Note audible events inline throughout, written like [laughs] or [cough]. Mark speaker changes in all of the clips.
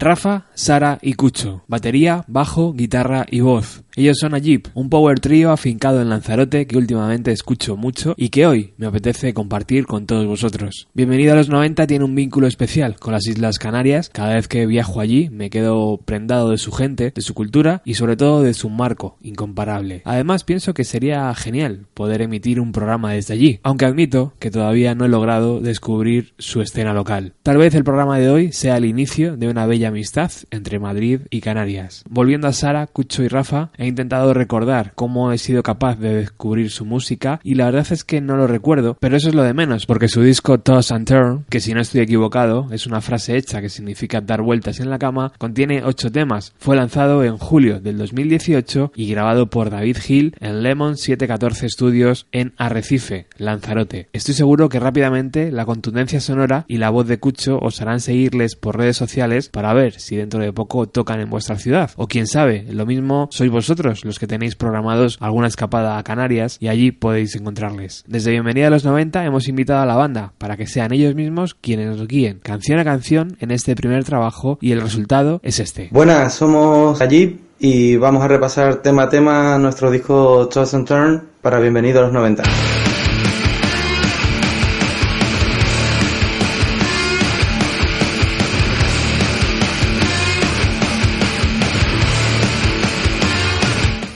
Speaker 1: Rafa, Sara y Cucho. Batería, bajo, guitarra y voz. Ellos son Ajib, un power trío afincado en Lanzarote que últimamente escucho mucho y que hoy me apetece compartir con todos vosotros. Bienvenido a los 90 tiene un vínculo especial con las Islas Canarias. Cada vez que viajo allí me quedo prendado de su gente, de su cultura y sobre todo de su marco incomparable. Además pienso que sería genial poder emitir un programa desde allí, aunque admito que todavía no he logrado descubrir su escena local. Tal vez el programa de hoy sea el inicio de una bella amistad entre Madrid y Canarias. Volviendo a Sara, Cucho y Rafa, He intentado recordar cómo he sido capaz de descubrir su música y la verdad es que no lo recuerdo, pero eso es lo de menos, porque su disco Toss and Turn, que si no estoy equivocado, es una frase hecha que significa dar vueltas en la cama, contiene ocho temas. Fue lanzado en julio del 2018 y grabado por David Hill en Lemon 714 Studios en Arrecife, Lanzarote. Estoy seguro que rápidamente la contundencia sonora y la voz de Cucho os harán seguirles por redes sociales para ver si dentro de poco tocan en vuestra ciudad. O quién sabe, lo mismo sois vosotros los que tenéis programados alguna escapada a Canarias y allí podéis encontrarles. Desde Bienvenida a los 90 hemos invitado a la banda para que sean ellos mismos quienes nos guíen canción a canción en este primer trabajo y el resultado es este.
Speaker 2: Buenas, somos allí y vamos a repasar tema a tema nuestro disco Toss and Turn para Bienvenido a los 90.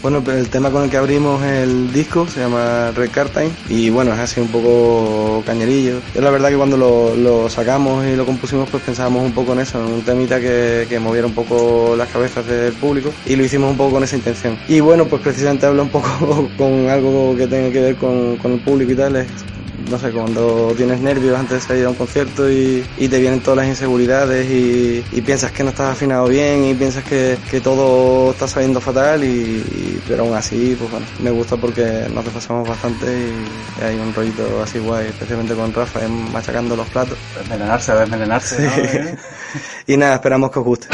Speaker 2: Bueno, pues el tema con el que abrimos el disco se llama Red Time y bueno, es así un poco cañerillo. Yo la verdad que cuando lo, sacamos y lo compusimos pues pensábamos un poco en eso, en un temita que, moviera un poco las cabezas del público y lo hicimos un poco con esa intención. Y bueno, pues precisamente habla un poco [laughs] con algo que tenga que ver con, con el público y tal, es no sé, cuando tienes nervios antes de salir a un concierto y, te vienen todas las inseguridades y, piensas que no estás afinado bien y piensas que, todo está saliendo fatal, y, pero aún así, pues bueno, me gusta porque nos desfasamos bastante y hay un rollito así guay, especialmente con Rafa, machacando los platos.
Speaker 3: Desmelenarse, desmelenarse. [laughs]
Speaker 2: y nada, esperamos que os guste.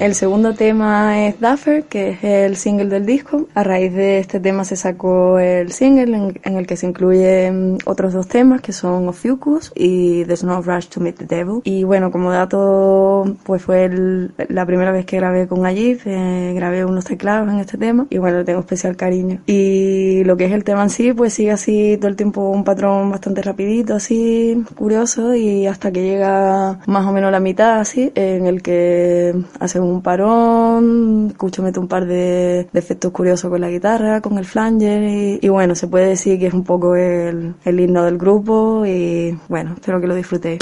Speaker 4: El segundo tema es Duffer, que es el single del disco. A raíz de este tema se sacó el single en, el que se incluyen otros dos temas que son Ophiuchus y There's No Rush to Meet the Devil. Y bueno, como dato, pues fue la primera vez que grabé con Ajif, eh, grabé unos teclados en este tema y bueno, le tengo especial cariño. Y lo que es el tema en sí, pues sigue así todo el tiempo un patrón bastante rapidito, así, curioso y hasta que llega más o menos la mitad, así, en el que hace un parón, escucho mete un par de, efectos curiosos con la guitarra, con el flanger y, bueno, se puede decir que es un poco el, el himno del grupo y bueno, espero que lo disfrutéis.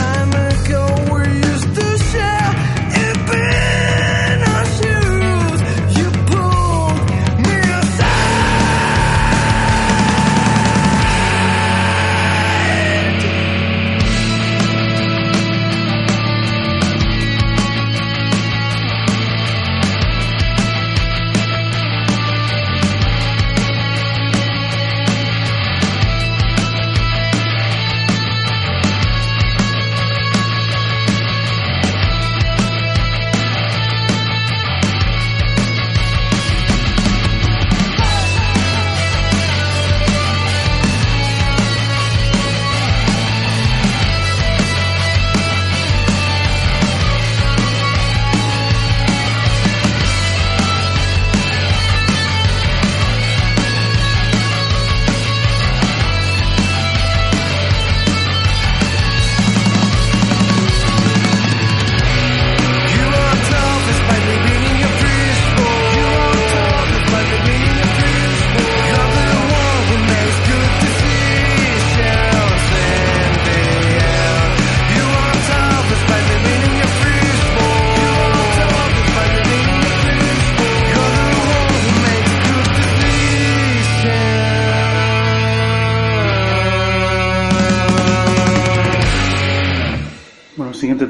Speaker 4: I'm a.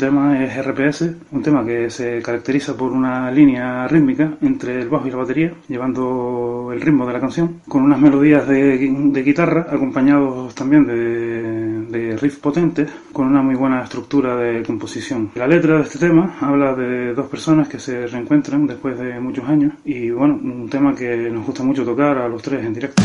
Speaker 5: RPS, un tema que se caracteriza por una línea rítmica entre el bajo y la batería, llevando el ritmo de la canción, con unas melodías de, guitarra acompañados también de, de riffs potentes, con una muy buena estructura de composición. La letra de este tema habla de dos personas que se reencuentran después de muchos años y bueno, un tema que nos gusta mucho tocar a los tres en directo.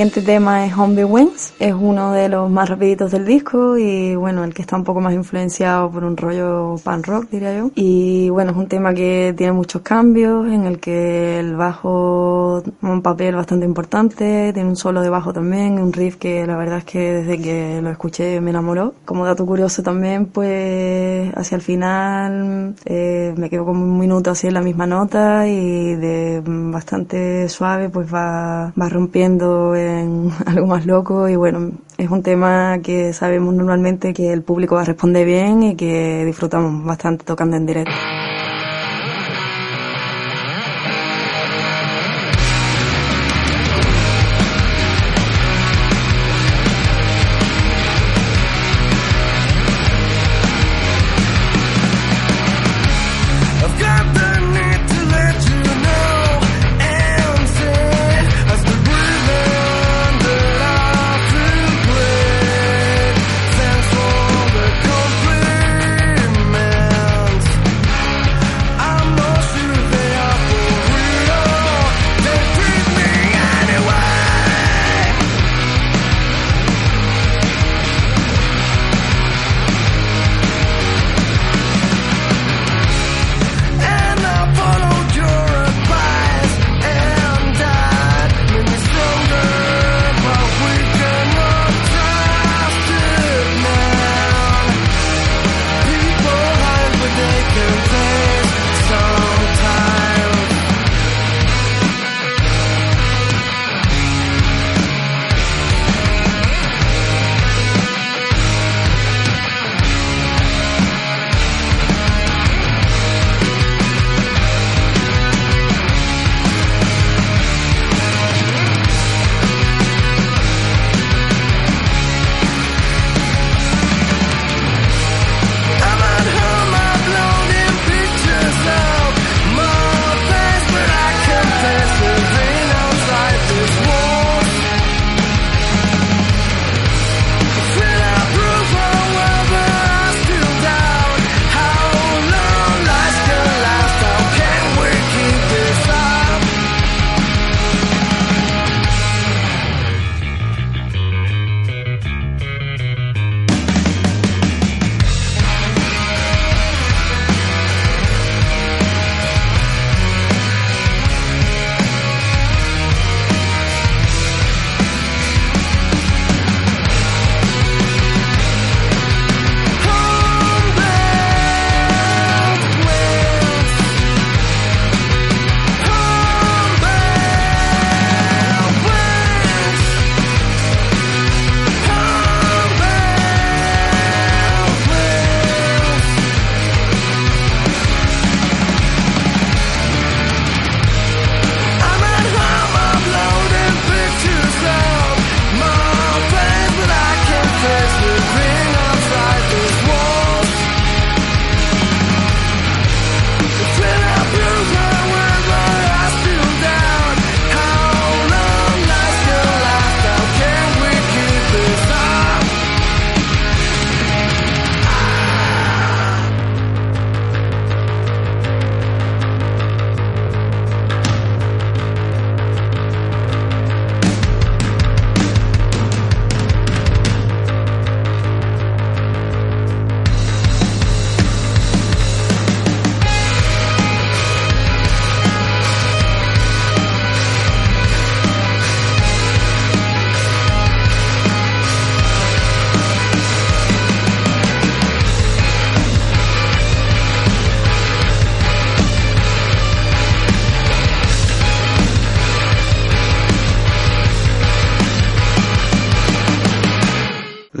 Speaker 4: Siguiente tema es Home the Wings, es uno de los más rapiditos del disco y bueno, el que está un poco más influenciado por un rollo pan rock, diría yo. Y bueno, es un tema que tiene muchos cambios, en el que el bajo toma un papel bastante importante, tiene un solo de bajo también, un riff que la verdad es que desde que lo escuché me enamoró. Como dato curioso también, pues hacia el final eh, me quedo como un minuto así en la misma nota y de bastante suave pues va, va rompiendo [laughs] algo más loco y bueno, es un tema que sabemos normalmente que el público responder bien y que disfrutamos bastante tocando en directo.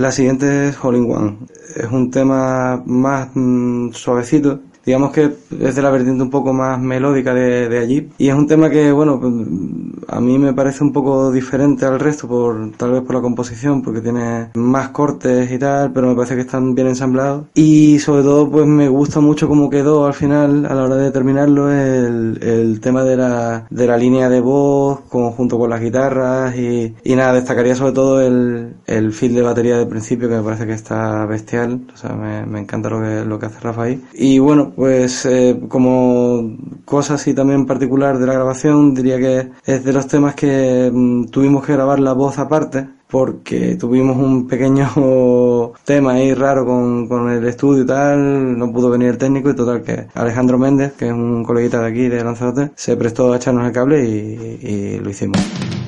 Speaker 2: La siguiente es All in One. Es un tema más mm, suavecito digamos que es de la vertiente un poco más melódica de, de allí. Y es un tema que bueno pues, a mí me parece un poco diferente al resto por tal vez por la composición porque tiene más cortes y tal pero me parece que están bien ensamblados. Y sobre todo pues me gusta mucho cómo quedó al final a la hora de terminarlo el, el tema de la, de la línea de voz junto con las guitarras y, y nada destacaría sobre todo el, el feel de batería del principio que me parece que está bestial. O sea me, me encanta lo que, lo que hace Rafa ahí. Y bueno
Speaker 4: Pues eh, como cosa así también particular de la grabación, diría que es de los temas que mm, tuvimos que grabar la voz aparte, porque tuvimos un pequeño [laughs] tema ahí raro con, con, el estudio y tal, no pudo venir el técnico y total que Alejandro Méndez, que es un coleguita de aquí de Lanzarote, se prestó a echarnos el cable y lo hicimos.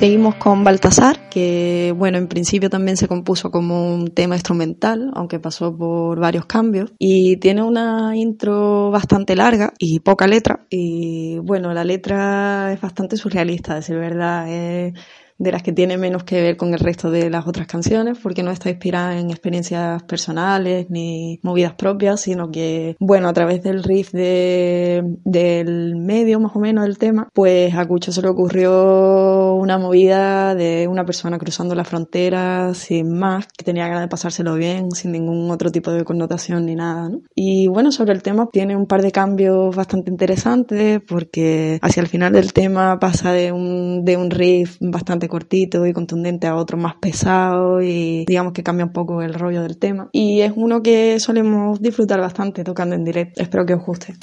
Speaker 6: Seguimos con Baltasar, que bueno, en principio también se compuso como un tema instrumental, aunque pasó por varios cambios. Y tiene una intro bastante larga y poca letra. Y bueno, la letra es bastante surrealista, decir verdad. De las que tiene menos que ver con el resto de las otras canciones, porque no está inspirada en experiencias personales ni movidas propias, sino que, bueno, a través del riff de, del medio más o menos del tema, pues a Cucho se le ocurrió una movida de una persona cruzando la frontera sin más, que tenía ganas de pasárselo bien, sin ningún otro tipo de connotación ni nada, ¿no? Y bueno, sobre el tema tiene un par de cambios bastante interesantes, porque hacia el final del tema pasa de un, de un riff bastante cortito y contundente a otro más pesado y digamos que cambia un poco el rollo del tema. Y es uno que solemos disfrutar bastante tocando en directo. Espero que os guste.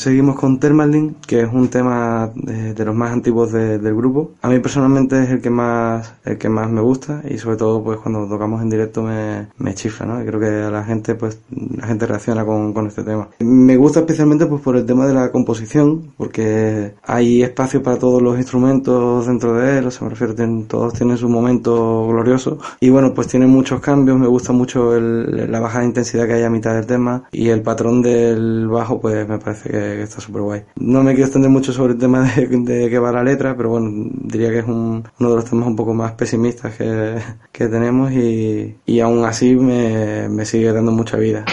Speaker 2: Seguimos con Thermalin, que es un tema de, de los más antiguos de, del grupo. A mí personalmente es el que más el que más me gusta y sobre todo pues cuando tocamos en directo me, me chifla, ¿no? Y creo que a la gente pues la gente reacciona con, con este tema. Me gusta especialmente pues por el tema de la composición, porque hay espacio para todos los instrumentos dentro de él, o sea, me refiero, tienen, todos tienen su momento glorioso. Y bueno, pues tiene muchos cambios, me gusta mucho el, la baja intensidad que hay a mitad del tema y el patrón del bajo pues me parece que que, está súper guay. No me quiero extender mucho sobre el tema de, de va la letra, pero bueno, diría que es un, uno de los temas un poco más pesimistas que, que tenemos y, y aún así me, me sigue dando mucha vida.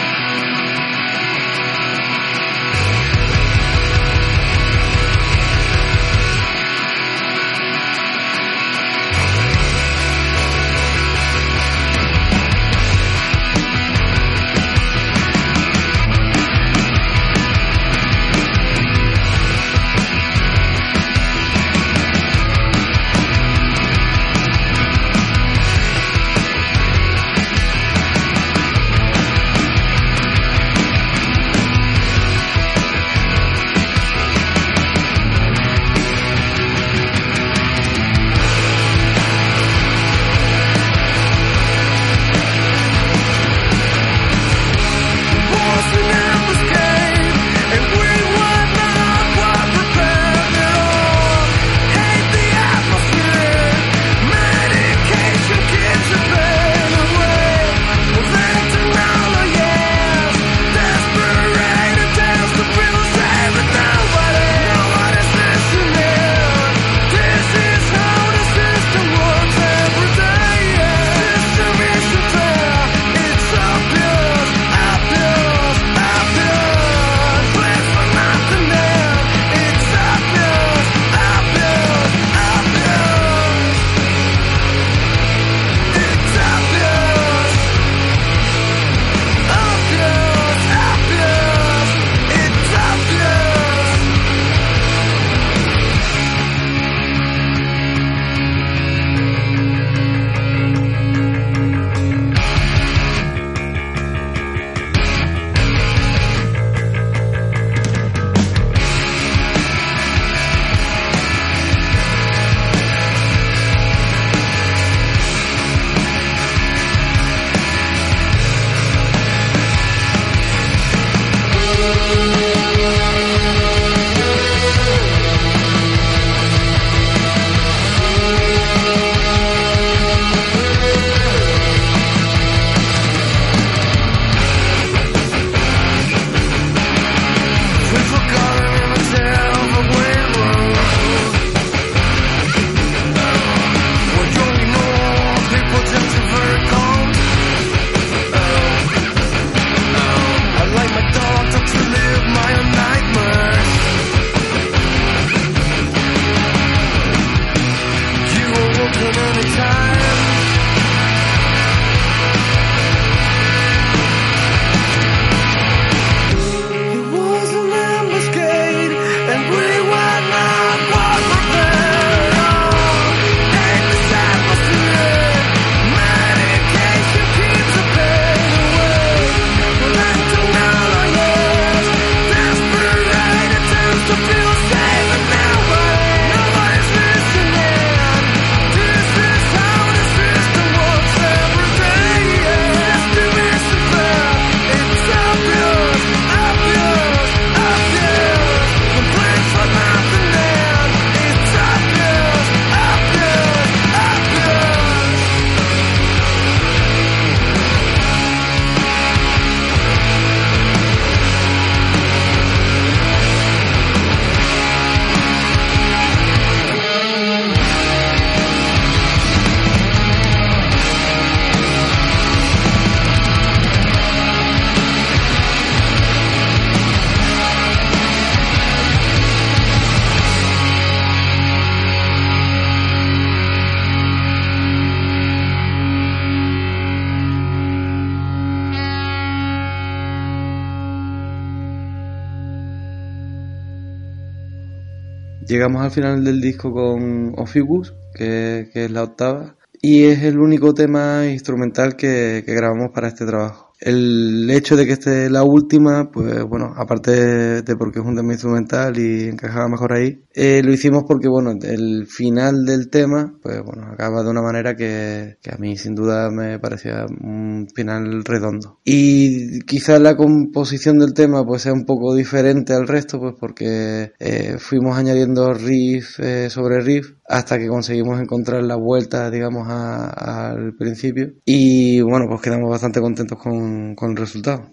Speaker 2: Llegamos al final del disco con Ophiuchus, que, es la octava, y es el único tema instrumental que, que grabamos para este trabajo. El hecho de que esté la última, pues bueno, aparte de porque es un tema instrumental y encajaba mejor ahí, eh, lo hicimos porque bueno, el final del tema, pues bueno, acaba de una manera que, que a mí sin duda me parecía un final redondo. Y quizás la composición del tema pues sea un poco diferente al resto, pues porque eh, fuimos añadiendo riff eh, sobre riff hasta que conseguimos encontrar la vuelta, digamos, al principio. Y bueno, pues quedamos bastante contentos con, con el resultado.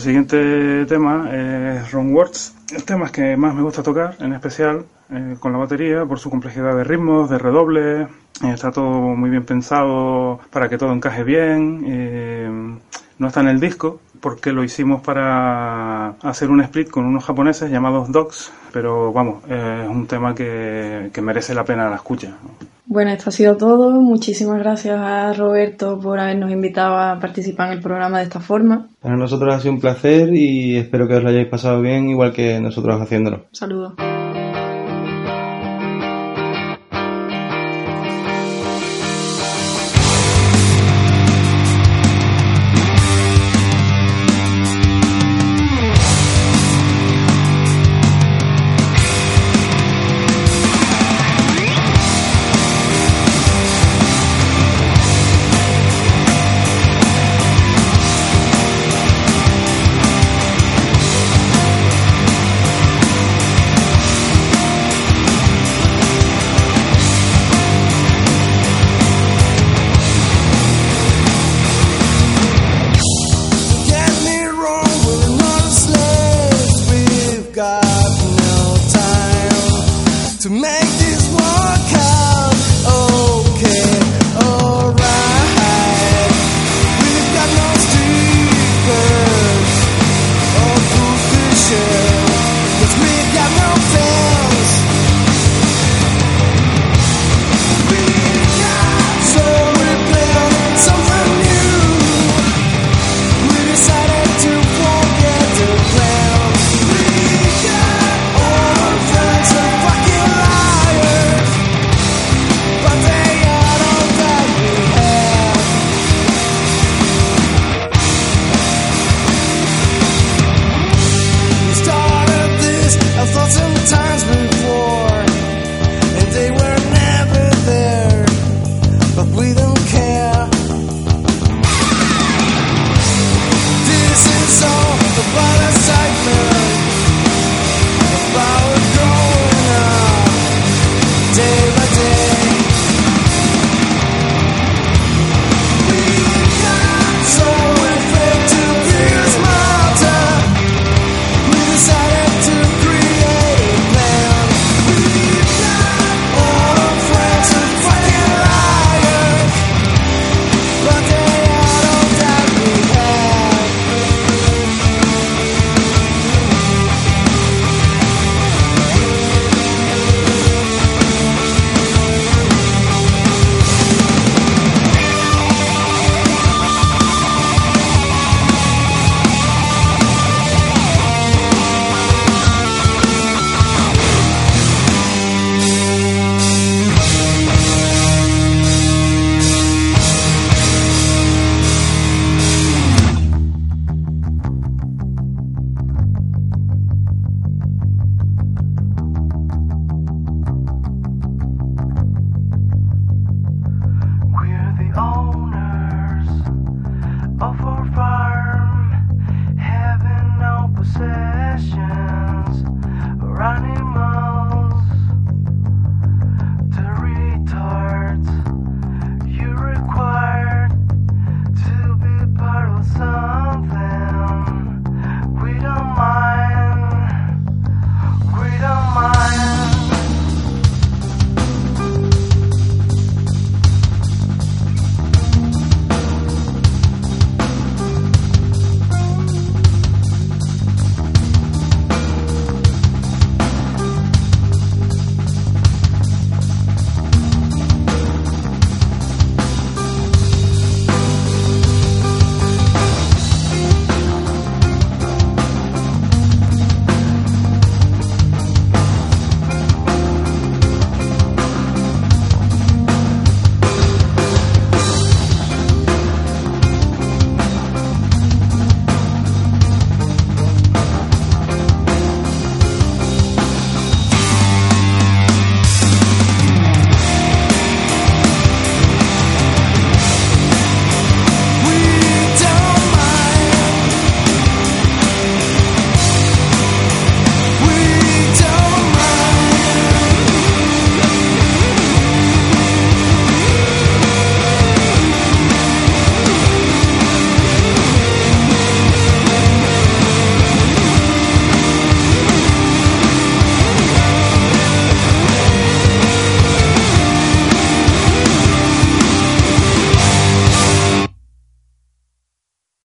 Speaker 5: El siguiente tema es Wrong Words. El tema que más me gusta tocar, en especial eh, con la batería, por su complejidad de ritmos, de redobles. Eh, está todo muy bien pensado para que todo encaje bien. eh, no está en el disco, porque lo hicimos para hacer un split con unos japoneses llamados Dogs, pero vamos, es un tema que, que merece la pena la escucha.
Speaker 6: Bueno, esto ha sido todo. Muchísimas gracias a Roberto por habernos invitado a participar en el programa de esta forma.
Speaker 2: Para nosotros ha sido un placer y espero que os lo hayáis pasado bien igual que nosotros haciéndolo.
Speaker 6: Saludos.